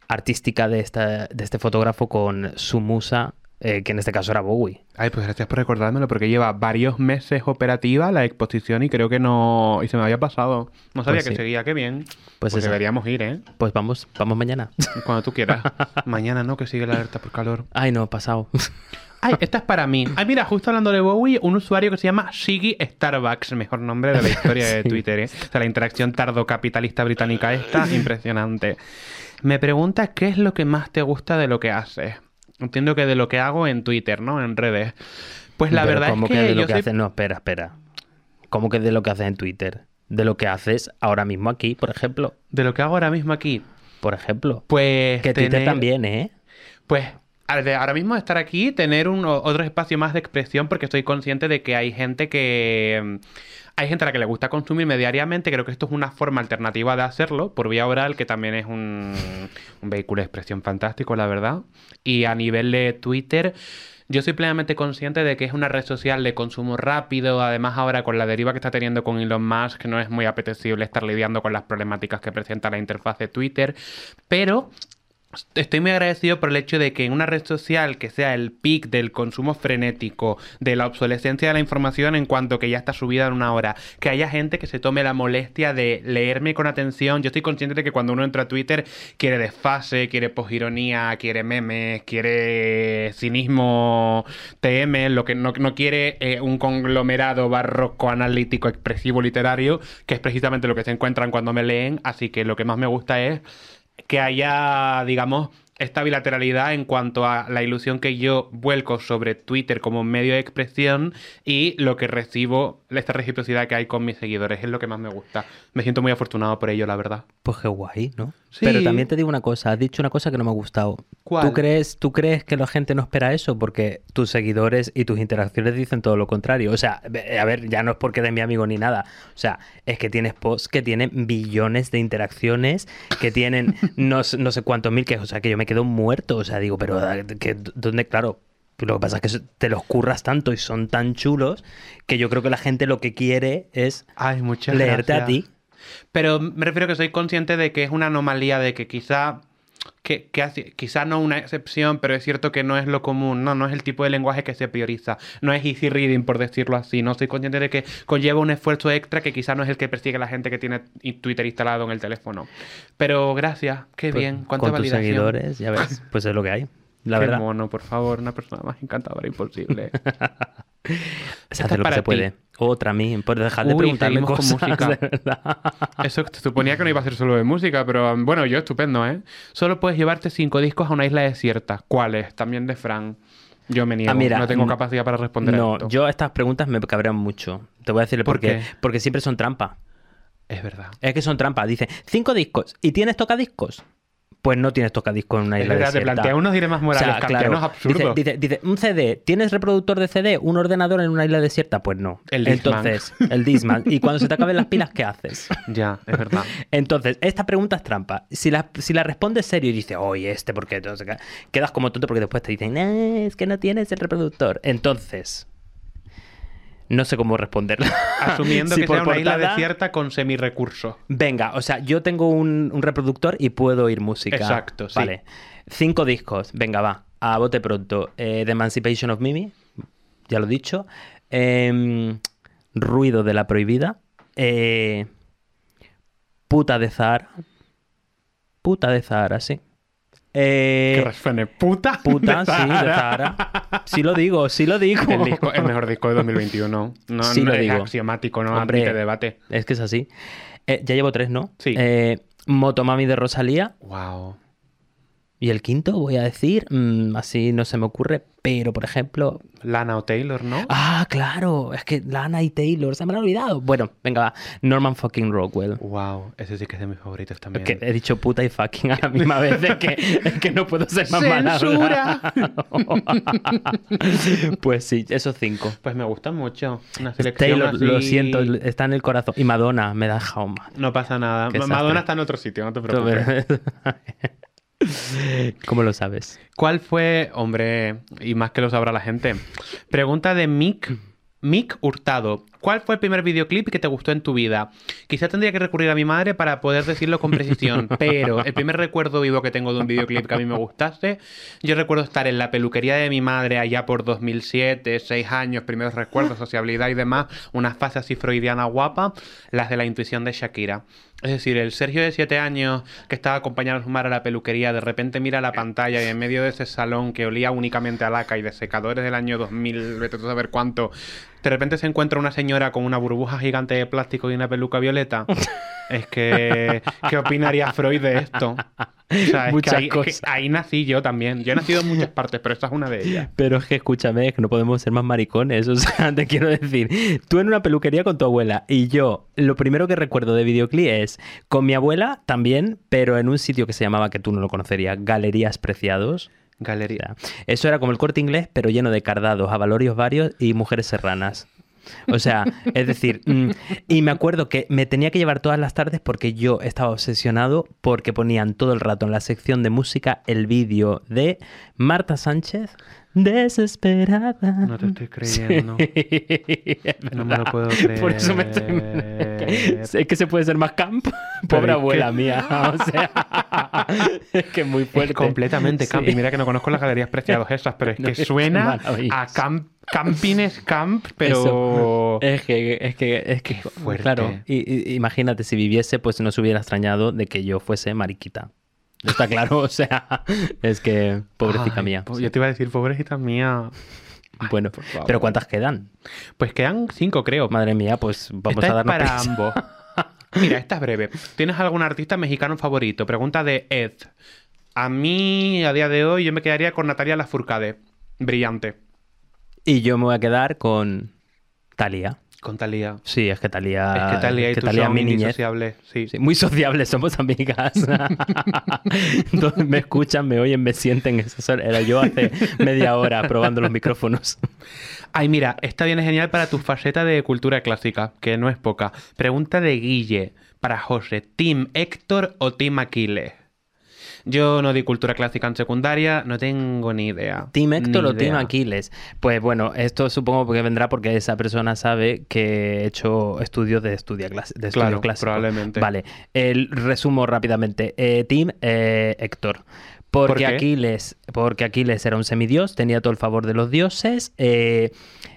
artística de, esta, de este fotógrafo con su musa, eh, que en este caso era Bowie. Ay, pues gracias por recordármelo, porque lleva varios meses operativa la exposición y creo que no. Y se me había pasado. No sabía Pues que sí. seguía, qué bien. Pues Pues, deberíamos ir, ¿eh? Pues vamos, vamos mañana. Cuando tú quieras. Mañana, ¿no? Que sigue la alerta por calor. Ay, no, pasado. Ay, esta es para mí. Ay, mira, justo hablando de Bowie, un usuario que se llama Shiggy Starbucks, mejor nombre de la historia de. Twitter, ¿eh? O sea, la interacción tardocapitalista británica esta, impresionante. Me pregunta qué es lo que más te gusta de lo que haces. Entiendo que de lo que hago en Twitter, ¿no? En redes. Pues la Pero verdad ¿cómo es que, de lo yo que soy- haces? No, espera, espera. ¿Cómo que de lo que haces en Twitter? De lo que haces ahora mismo aquí, por ejemplo. de lo que hago ahora mismo aquí, Por ejemplo. pues Que Twitter también, ¿eh? Pues ahora mismo estar aquí, tener un otro espacio más de expresión, porque estoy consciente de que hay gente que. mm, Hay gente a la que le gusta consumirme diariamente. Creo que esto es una forma alternativa de hacerlo, por vía oral, que también es un, un vehículo de expresión fantástico, la verdad. Y a nivel de Twitter. Yo soy plenamente consciente de que es una red social de consumo rápido, además ahora con la deriva que está teniendo con Elon Musk, no es muy apetecible estar lidiando con las problemáticas que presenta la interfaz de Twitter, pero Estoy muy agradecido por el hecho de que en una red social que sea el pic del consumo frenético, de la obsolescencia de la información en cuanto que ya está subida en una hora, que haya gente que se tome la molestia de leerme con atención. Yo estoy consciente de que cuando uno entra a Twitter quiere desfase, quiere posironía, quiere memes, quiere cinismo TM, lo que no, quiere eh, un conglomerado barroco analítico expresivo literario, que es precisamente lo que se encuentran cuando me leen. Así que lo que más me gusta es que haya, digamos, esta bilateralidad en cuanto a la ilusión que yo vuelco sobre Twitter como medio de expresión y lo que recibo, esta reciprocidad que hay con mis seguidores. Es lo que más me gusta. Me siento muy afortunado por ello, la verdad. Pues qué guay, ¿no? Sí. Pero también te digo una cosa, has dicho una cosa que no me ha gustado. ¿Cuál? ¿Tú crees, ¿Tú crees que la gente no espera eso? Porque tus seguidores y tus interacciones dicen todo lo contrario. O sea, a ver, ya no es porque eres mi amigo ni nada. O sea, es que tienes posts que tienen billones de interacciones, que tienen no, sé- no sé cuántos mil, que, o sea, que yo me quedo muerto. O sea, digo, pero que, ¿dónde? Claro. Lo que pasa es que te los curras tanto y son tan chulos que yo creo que la gente lo que quiere es Ay, leerte a ti. Pero me refiero que soy consciente de que es una anomalía, de que quizá, que, que quizá no una excepción, pero es cierto que no es lo común, no, no es el tipo de lenguaje que se prioriza, no es easy reading, por decirlo así, no soy consciente de que conlleva un esfuerzo extra que quizá no es el que persigue la gente que tiene Twitter instalado en el teléfono. Pero gracias, qué Pues, bien, cuánta con tus validación. seguidores, ya ves, pues es lo que hay. La qué verdad, mono, por favor, una persona más encantadora imposible. se hace lo que se ti. puede. Otra a mí, por dejar de Uy, preguntarme seguimos con cosas, música. de verdad. Eso te suponía que no iba a ser solo de música, pero um, bueno, yo estupendo, ¿eh? Solo puedes llevarte cinco discos a una isla desierta. ¿Cuáles? También de Fran. Yo me niego, Ah, mira, no tengo capacidad para responder a No, esto. yo estas preguntas me cabrean mucho. Te voy a decir ¿Por por qué. qué? Porque siempre son trampa. Es verdad. Es que son trampa. Dice, cinco discos. ¿Y tienes tocadiscos? Pues no tienes tocadiscos en una isla verdad, te desierta. plantea unos dilemas morales O sea, claro, absurdos. Dice, dice, dice, un CD, ¿tienes reproductor de CD? ¿Un ordenador en una isla desierta? Pues no. El. Entonces, el Disman. Y cuando se te acaben las pilas, ¿qué haces? Ya, es verdad. Entonces, esta pregunta es trampa. Si la, si la respondes serio y dices, oye, este, ¿por qué? Entonces, quedas como tonto porque después te dicen, "No, es que no tienes el reproductor. Entonces, no sé cómo responderla. Asumiendo Si que por sea una isla portada- desierta con semi-recursos. Venga, o sea, yo tengo un, un reproductor y puedo oír música. Exacto, sí. Vale. Cinco discos. Venga, va. A bote pronto. Eh, The Emancipation of Mimi. Ya lo he dicho. Em, Ruido de la Prohibida. Eh, puta de Zahara. Puta de Zahara, sí. Eh, que resuene. Puta. puta, de sí, de Zahara. Sí lo digo, sí lo digo. El, disco, el mejor disco de 2021. No, Sí no lo es digo. axiomático, no Hombre. debate. Es que es así. Eh, ya llevo tres, ¿no? Sí. Eh, Motomami de Rosalía. Wow. Y el quinto, voy a decir, mm, así no se me ocurre, pero por ejemplo. Lana o Taylor, ¿no? Ah, claro, es que Lana y Taylor se me han olvidado. Bueno, venga, va. Norman fucking Rockwell. Wow, ese sí que es de mis favoritos también. Es que he dicho puta y fucking a la misma vez, es que, es que no puedo ser más ¡Censura! pues sí, esos cinco. Pues me gustan mucho. Una selección Taylor, lo siento, está en el corazón. Y Madonna, me da mal. No pasa nada. Madonna está en otro sitio, no te preocupes. ¿Cómo lo sabes? ¿Cuál fue, hombre, y más que lo sabrá la gente? Pregunta de Mick, Mick Hurtado. ¿Cuál fue el primer videoclip que te gustó en tu vida? Quizá tendría que recurrir a mi madre para poder decirlo con precisión, pero el primer recuerdo vivo que tengo de un videoclip que a mí me gustase, yo recuerdo estar en la peluquería de mi madre allá por 2007, 6 años, primeros recuerdos, sociabilidad y demás, una fase así freudiana guapa, las de la intuición de Shakira. Es decir, el Sergio de 7 años que estaba acompañando a su madre a la peluquería, de repente mira la pantalla y en medio de ese salón que olía únicamente a laca y de secadores del año 2000, vete a saber cuánto, de repente se encuentra una señora con una burbuja gigante de plástico y una peluca violeta. Es que, ¿qué opinaría Freud de esto? O sea, es que ahí, es que cosas. ahí nací yo también. Yo he nacido en muchas partes, pero esta es una de ellas. Pero es que escúchame, es que no podemos ser más maricones. O sea, te quiero decir, tú en una peluquería con tu abuela y yo, lo primero que recuerdo de videoclip es con mi abuela también, pero en un sitio que se llamaba, que tú no lo conocerías, Galerías Preciados. Galería. eso era como el corte inglés, pero lleno de cardados, avalorios varios y mujeres serranas. O sea, es decir, mm, y me acuerdo que me tenía que llevar todas las tardes porque yo estaba obsesionado porque ponían todo el rato en la sección de música el vídeo de Marta Sánchez, desesperada. No te estoy creyendo. Es No me lo puedo creer. Por eso me estoy... Es que se puede ser más camp. Pobre abuela que- mía. O sea, es que es muy fuerte. Es completamente camp. Sí. Y mira que no conozco las galerías preciados esas, pero es que suena a camp, campines camp, pero... Eso. Es que, es que, es que, Qué fuerte. claro, y- y- imagínate si viviese, pues no se hubiera extrañado de que yo fuese mariquita. Está claro, o sea, es que, pobrecita Ay, mía. po- Yo te iba a decir, pobrecita mía. Ay, bueno, por favor. pero ¿cuántas quedan? Pues quedan cinco, creo. Madre mía, pues vamos Esta a es darnos para prisa. ambos. Mira, esta es breve. ¿Tienes algún artista mexicano favorito? Pregunta de Ed. A mí, a día de hoy, yo me quedaría con Natalia Lafourcade. Brillante. Y yo me voy a quedar con Talía. Con Talía. Sí, es que Talía. es que Talía y tú Thalía son mi niñez. indisociables. Sí. Sí, muy sociables, somos amigas. Entonces me escuchan, me oyen, me sienten. Eso era yo hace media hora probando los micrófonos. Ay, mira, esta viene genial para tu faceta de cultura clásica, que no es poca. Pregunta de Guille para José. ¿Team Héctor o Team Aquiles? Yo no di cultura clásica en secundaria, no tengo ni idea. ¿Team Héctor o Team. Aquiles? Pues bueno, esto supongo que vendrá porque esa persona sabe que he hecho estudios de, estudia clas- de estudio Claro, clásico. probablemente. Vale, el resumo rápidamente. Eh, team eh, Héctor. Porque ¿Por qué? Aquiles, porque Aquiles era un semidios, tenía todo el favor de los dioses. eh,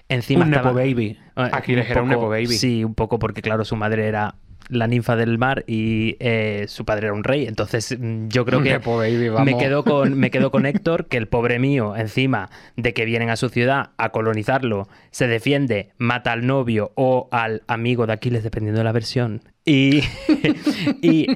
encima Un estaba- Nepo Baby. Eh, Aquiles era un Nepo Baby. Sí, un poco porque, claro, su madre era la ninfa del mar y eh, su padre era un rey. Entonces, mm, yo creo que Baby, me quedo con me quedo con Héctor, que el pobre mío, encima de que vienen a su ciudad a colonizarlo, se defiende, mata al novio o al amigo de Aquiles, dependiendo de la versión. Y, y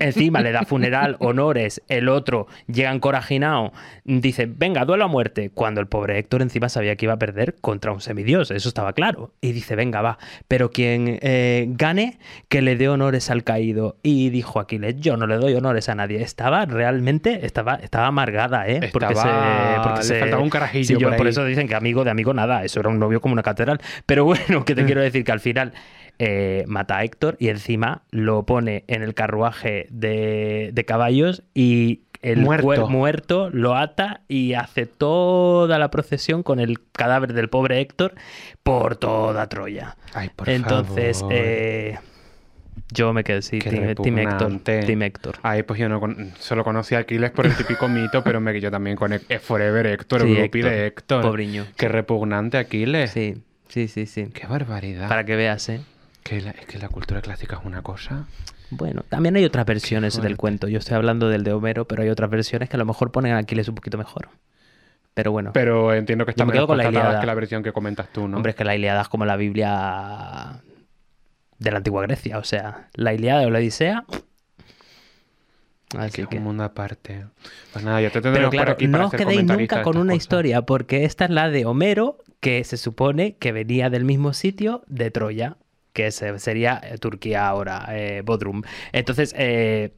encima le da funeral, honores, el otro llega encorajinado, dice, venga, duelo a muerte, cuando el pobre Héctor encima sabía que iba a perder contra un semidios, eso estaba claro. Y dice, venga, va, pero quien eh, gane, que le dé honores al caído. Y dijo Aquiles, yo no le doy honores a nadie. Estaba realmente, estaba, estaba amargada, ¿eh? Estaba- se, porque le se- faltaba un carajillo Sí, yo- por por eso dicen que amigo de amigo nada, eso era un novio como una catedral. Pero bueno, que te quiero decir que al final eh, mata a Héctor y encima lo pone en el carruaje de, de caballos y el Muerto. muerto lo ata y hace toda la procesión con el cadáver del pobre Héctor por toda Troya. Ay, por Entonces, favor. eh, yo me quedé sí, Team, Team Héctor. Team Héctor. Ay, pues yo no con- solo conocí a Aquiles por el típico mito, pero me yo también con Forever Héctor, Sí, Grupi Héctor. de Héctor. Pobriño. Qué repugnante Aquiles. Sí, sí, sí, sí. Qué barbaridad. Para que veas, ¿eh? Que la- es que la cultura clásica es una cosa. Bueno, también hay otras versiones del cuento. Yo estoy hablando del de Homero, pero hay otras versiones que a lo mejor ponen a Aquiles un poquito mejor. Pero bueno, Pero entiendo que está menos con la que la versión que comentas tú, ¿no? hombre, es que la Ilíada es como la Biblia de la antigua Grecia. O sea, la Ilíada o la Odisea Así que que... es un mundo aparte. Pues nada, ya te Pero tendremos por claro, aquí para no os quedéis nunca con una cosas. historia, porque esta es la de Homero, que se supone que venía del mismo sitio de Troya, que se- sería eh, Turquía ahora, eh, Bodrum. Entonces, eh,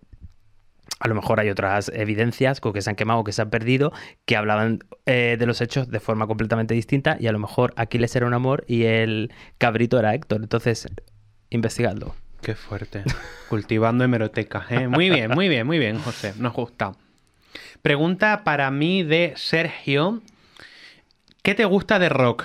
a lo mejor hay otras evidencias que se han quemado o que se han perdido que hablaban de los hechos de forma completamente distinta y a lo mejor Aquiles era un amor y el cabrito era Héctor. Entonces, investigadlo. Qué fuerte. Cultivando hemerotecas, ¿eh? Muy bien, muy bien, muy bien, José. Nos gusta. Pregunta para mí de Sergio. ¿Qué te gusta de rock?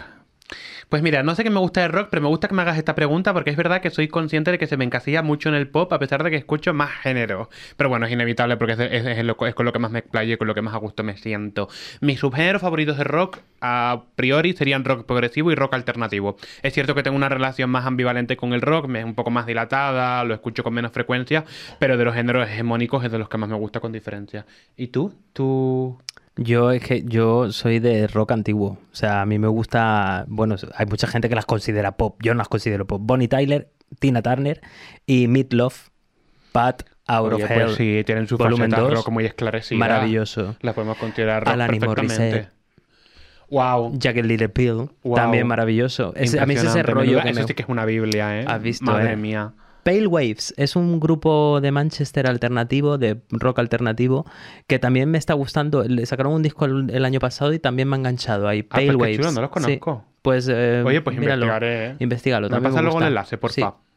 Pues mira, no sé qué me gusta de rock, pero me gusta que me hagas esta pregunta porque es verdad que soy consciente de que se me encasilla mucho en el pop a pesar de que escucho más género. Pero bueno, es inevitable porque es, con lo que más me explayo y con lo que más a gusto me siento. Mis subgéneros favoritos de rock a priori serían rock progresivo y rock alternativo. Es cierto que tengo una relación más ambivalente con el rock, me es un poco más dilatada, lo escucho con menos frecuencia, pero de los géneros hegemónicos es de los que más me gusta con diferencia. ¿Y tú? ¿Tú Yo es que yo soy de rock antiguo. O sea, a mí me gusta. Bueno, hay mucha gente que las considera pop. Yo no las considero pop. Bonnie Tyler, Tina Turner y Meatloaf, Pat Out Oye, of pues Hell. sí, tienen su volumen faceta 2, rock muy esclarecida. Maravilloso. La podemos considerar rock Alanis. Morissette. Wow. Jagged Little Pill, Wow. también maravilloso. Ese- a mí es ese rollo que Eso me- sí que es una biblia, ¿eh? Has visto, Madre ¿eh? mía. Pale Waves es un grupo de Manchester alternativo, de rock alternativo, que también me está gustando. Le sacaron un disco el, el año pasado y también me ha enganchado ahí. Ah, Pale qué Waves. chulo, no los Sí. conozco. Pues, eh, Oye, pues míralo. investigaré, ¿eh? Investígalo. Me pasa luego el enlace, porfa. Sí.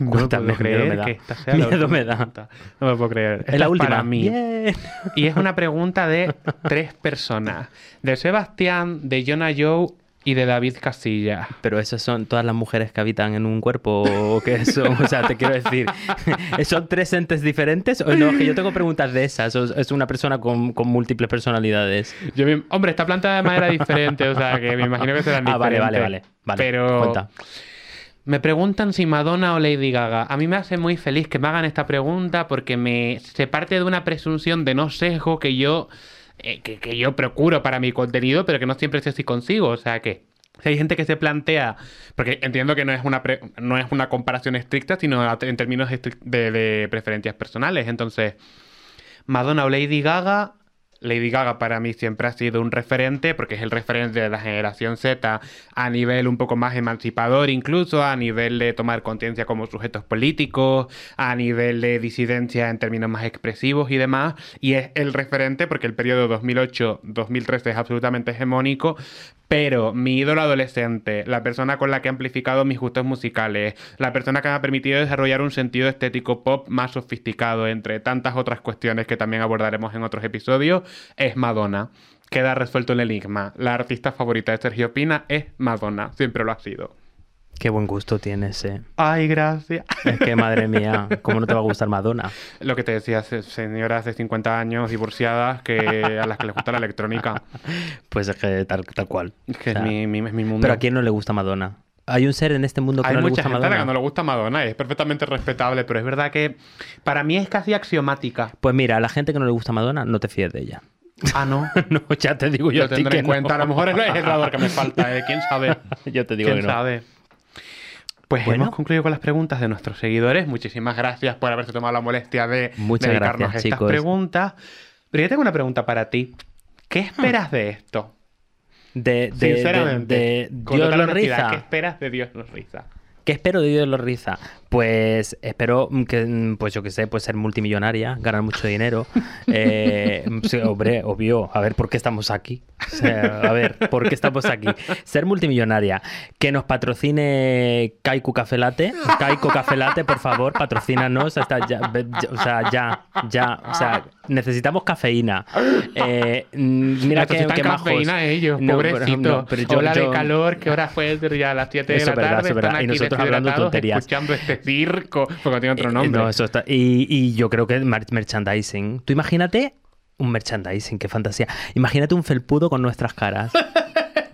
No me puedo creer miedo me da. que esta sea la Miedo última me da. No me puedo creer. Esta Es la última. para mí. Bien. Y es una pregunta de tres personas. De Sebastián, de Jonah Joe y de David Casilla. Pero esas son todas las mujeres que habitan en un cuerpo o que son, o sea, te quiero decir, ¿son tres entes diferentes? O no, que yo tengo preguntas de esas, o es una persona con, con múltiples personalidades. Yo me- Hombre, está planteada de manera diferente, o sea que me imagino que serán Ah, vale, diferentes. vale, vale, vale. Pero Cuenta. me preguntan si Madonna o Lady Gaga. A mí me hace muy feliz que me hagan esta pregunta porque me se parte de una presunción de no sesgo que yo eh, que, yo procuro para mi contenido, pero que no siempre sé si consigo. O sea que si hay gente que se plantea, porque entiendo que no es una no es una comparación estricta, sino en términos de preferencias personales. Entonces, Madonna o Lady Gaga. Lady Gaga para mí siempre ha sido un referente, porque es el referente de la generación Z a nivel un poco más emancipador, incluso a nivel de tomar conciencia como sujetos políticos, a nivel de disidencia en términos más expresivos y demás. Y es el referente porque el periodo 2008-2013 es absolutamente hegemónico, pero mi ídolo adolescente, la persona con la que he amplificado mis gustos musicales, la persona que me ha permitido desarrollar un sentido estético pop más sofisticado, entre tantas otras cuestiones que también abordaremos en otros episodios, es Madonna. Queda resuelto el enigma. La artista favorita de Sergio Pina es Madonna, siempre lo ha sido. Qué buen gusto tienes, eh. Ay, gracias. Es que, madre mía, ¿cómo no te va a gustar Madonna? Lo que te decía, se- señoras de 50 años divorciadas que a las que les gusta la electrónica. Pues es que tal, tal cual. Es que O sea, es, mi, mi- es mi mundo. Pero a quién no le gusta Madonna. Hay un ser en este mundo que Hay no le gusta gente a la Madonna. que no le gusta Madonna es perfectamente respetable, pero es verdad que para mí es casi axiomática. Pues mira, a la gente que no le gusta Madonna, no te fíes de ella. Ah, no. no, ya te digo yo Lo tendré en cuenta. A lo mejor es el errador que me falta, ¿eh? ¿Quién sabe? Yo te digo ¿Quién que no. sabe? Pues Bueno. hemos concluido con las preguntas de nuestros seguidores. Muchísimas gracias por haberse tomado la molestia de Muchas dedicarnos gracias, a estas chicos. preguntas. Pero yo tengo una pregunta para ti. ¿Qué esperas de esto? De, de, Sinceramente. de, de Dios total lo honestidad, riza. ¿Qué esperas de Dios nos riza? ¿Qué espero de Dios lo riza? Pues espero que, pues yo qué sé, pues ser multimillonaria, ganar mucho dinero. Eh, sí, hombre, obvio. A ver, ¿por qué estamos aquí? O sea, a ver, ¿por qué estamos aquí? Ser multimillonaria. Que nos patrocine Kaiku Café Latte. Kaiku Café Latte, por favor, patrocínanos. Hasta ya, ya- o sea, ya, ya. O sea, necesitamos cafeína. Eh, mm, mira que, majos. cafeína ellos, No, pero- pobrecitos. no, pero yo- Ola yo- de calor, ¿qué hora fue? Ya a las 7 de Eso la es verdad, tarde eso es verdad. están Y aquí nosotros hablando tonterías. escuchando este circo, porque tiene otro Eh, nombre. No, eso está. Y, y yo creo que mer- merchandising. Tú imagínate un merchandising, qué fantasía. Imagínate un felpudo con nuestras caras.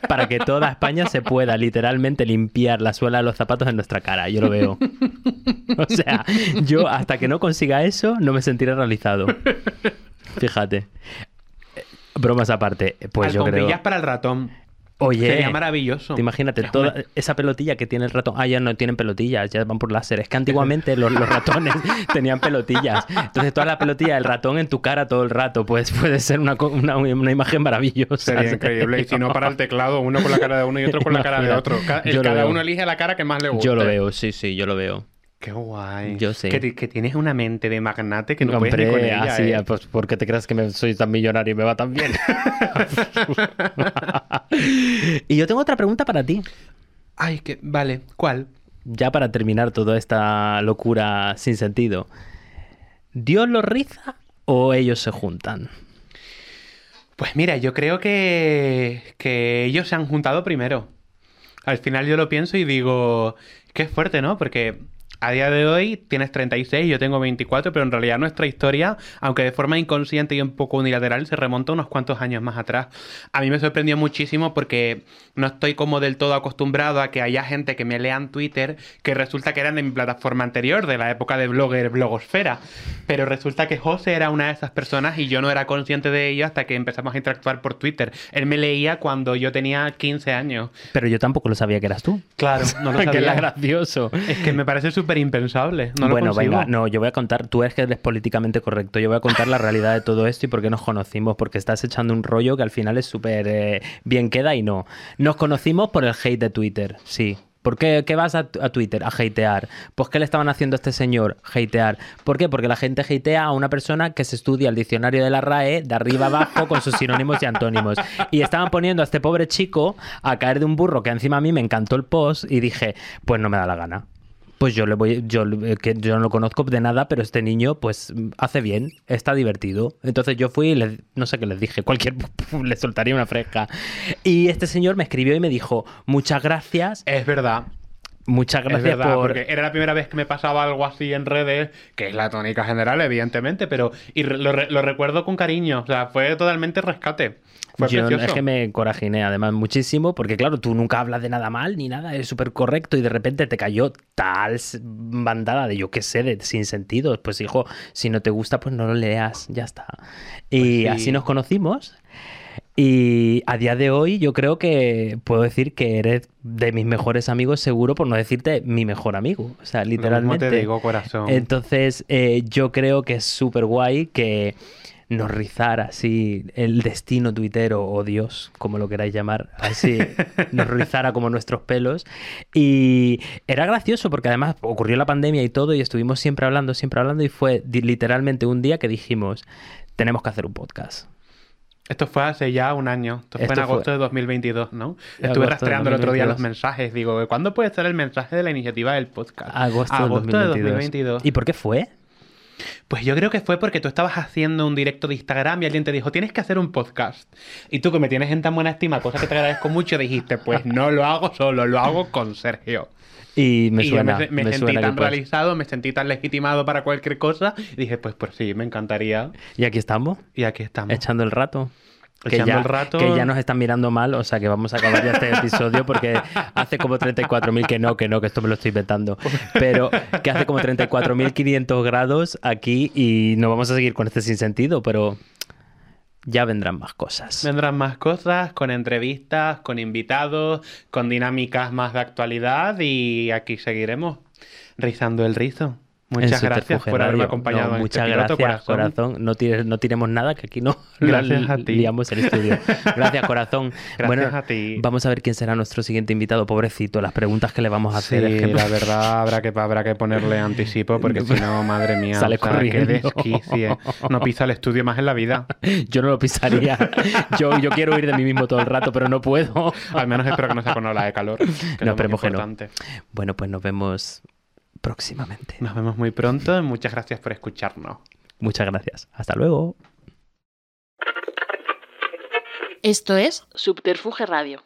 Para que toda España se pueda literalmente limpiar la suela de los zapatos en nuestra cara. Yo lo veo. O sea, yo hasta que no consiga eso, no me sentiré realizado. Fíjate. Eh, Bromas aparte, pues yo creo. para el ratón. Oye, Sería maravilloso. te imagínate, Es toda una- esa pelotilla que tiene el ratón. Ah, ya no tienen pelotillas, ya van por láser. Es que antiguamente los, los ratones tenían pelotillas. Entonces, toda la pelotilla del ratón en tu cara todo el rato, pues puede ser una, una, una imagen maravillosa. Sería increíble. Y si no, para el teclado, uno con la cara de uno y otro con la cara de otro. El- cada uno elige la cara que más le gusta. Yo lo veo, sí, sí, yo lo veo. Qué guay. Yo sé. Que, ti- que tienes una mente de magnate que no puedes ni con ella, así, ¿eh? pues ¿por qué te crees que me- soy tan millonario y me va tan bien? y yo tengo otra pregunta para ti. Ay, que... Vale. ¿Cuál? Ya para terminar toda esta locura sin sentido. ¿Dios los riza o ellos se juntan? Pues mira, yo creo que, que ellos se han juntado primero. Al final yo lo pienso y digo, qué fuerte, ¿no? Porque a día de hoy tienes 36, yo tengo 24, pero en realidad nuestra historia, aunque de forma inconsciente y un poco unilateral, se remonta unos cuantos años más atrás. A mí me sorprendió muchísimo porque no estoy como del todo acostumbrado a que haya gente que me lea en Twitter que resulta que eran de mi plataforma anterior, de la época de blogger, blogosfera. Pero resulta que José era una de esas personas y yo no era consciente de ello hasta que empezamos a interactuar por Twitter. Él me leía cuando yo tenía 15 años. Pero yo tampoco lo sabía que eras tú. Claro, no lo que sabía. gracioso. Es que me parece súper impensable. No bueno, venga, no, yo voy a contar, tú eres que eres políticamente correcto, yo voy a contar la realidad de todo esto y por qué nos conocimos, porque estás echando un rollo que al final es súper eh, bien queda y no. Nos conocimos por el hate de Twitter, sí. ¿Por qué, qué vas a, a Twitter a hatear? Pues ¿qué le estaban haciendo a este señor? Hatear. ¿Por qué? Porque la gente hatea a una persona que se estudia el diccionario de la RAE de arriba abajo con sus sinónimos y antónimos. Y estaban poniendo a este pobre chico a caer de un burro que encima a mí me encantó el post y dije, pues no me da la gana. Pues yo le voy, yo eh, que yo no lo conozco de nada, pero este niño pues hace bien, está divertido. Entonces yo fui y le- no sé qué les dije, cualquier le soltaría una fresca. Y este señor me escribió y me dijo, muchas gracias, Es verdad. muchas Es gracias verdad, por... porque era la primera vez que me pasaba algo así en redes, que es la tónica general, evidentemente, pero y lo, lo recuerdo con cariño. O sea, fue totalmente rescate. Fue Yo precioso. es que me corajiné además muchísimo porque claro, tú nunca hablas de nada mal ni nada, es súper correcto y de repente te cayó tal bandada de yo qué sé, de sin sentido. Pues hijo, si no te gusta pues no lo leas, ya está. Y Pues sí. así nos conocimos y a día de hoy yo creo que puedo decir que eres de mis mejores amigos seguro por no decirte mi mejor amigo. O sea, Lo mismo literalmente. te digo, corazón. Entonces, eh, yo creo que es súper guay que nos rizara así el destino tuitero o Dios, como lo queráis llamar, así nos rizara como nuestros pelos. Y era gracioso porque además ocurrió la pandemia y todo y estuvimos siempre hablando, siempre hablando y fue literalmente un día que dijimos, tenemos que hacer un podcast. Esto fue hace ya un año. Esto, fue en fue- agosto de 2022, ¿no? Estuve rastreando el otro día los 2022. mensajes. Digo, ¿cuándo puede ser el mensaje de la iniciativa del podcast? Agosto, del Agosto 2022. de 2022. ¿Y por qué fue? Pues yo creo que fue porque tú estabas haciendo un directo de Instagram y alguien te dijo, tienes que hacer un podcast. Y tú que me tienes en tan buena estima, cosa que te agradezco mucho, dijiste, pues no lo hago solo, lo hago con Sergio. Y me y suena, me, me me sentí suena tan pues- realizado, me sentí tan legitimado para cualquier cosa. Y dije, pues, pues sí, me encantaría. Y aquí estamos, Y aquí estamos. echando el rato. Que ya, el rato. que ya nos están mirando mal, o sea que vamos a acabar ya este episodio porque hace como 34.000, que no, que no, que esto me lo estoy inventando, pero que hace como 34.500 grados aquí y no vamos a seguir con este sinsentido, pero ya vendrán más cosas. Vendrán más cosas, con entrevistas, con invitados, con dinámicas más de actualidad y aquí seguiremos rizando el rizo. Muchas gracias por haberme acompañado No, en muchas este piloto, gracias, corazón. corazón. No, tires- no tiremos nada, que aquí no Gracias a ti. liamos el estudio. Gracias, corazón. Gracias bueno, a ti. vamos a ver quién será nuestro siguiente invitado. Pobrecito, las preguntas que le vamos a hacer. Sí, es que- la verdad habrá que, habrá que ponerle anticipo porque si no, madre mía, Sale o sea, corriendo. No pisa el estudio más en la vida. Yo no lo pisaría. Yo, yo quiero ir de mí mismo todo el rato, pero no puedo. Al menos espero que no sea con ola de calor. Que No, esperemos que no. Bueno, pues nos vemos próximamente. Nos vemos muy pronto. Muchas gracias por escucharnos. Muchas gracias. Hasta luego. Esto es Subterfuge Radio.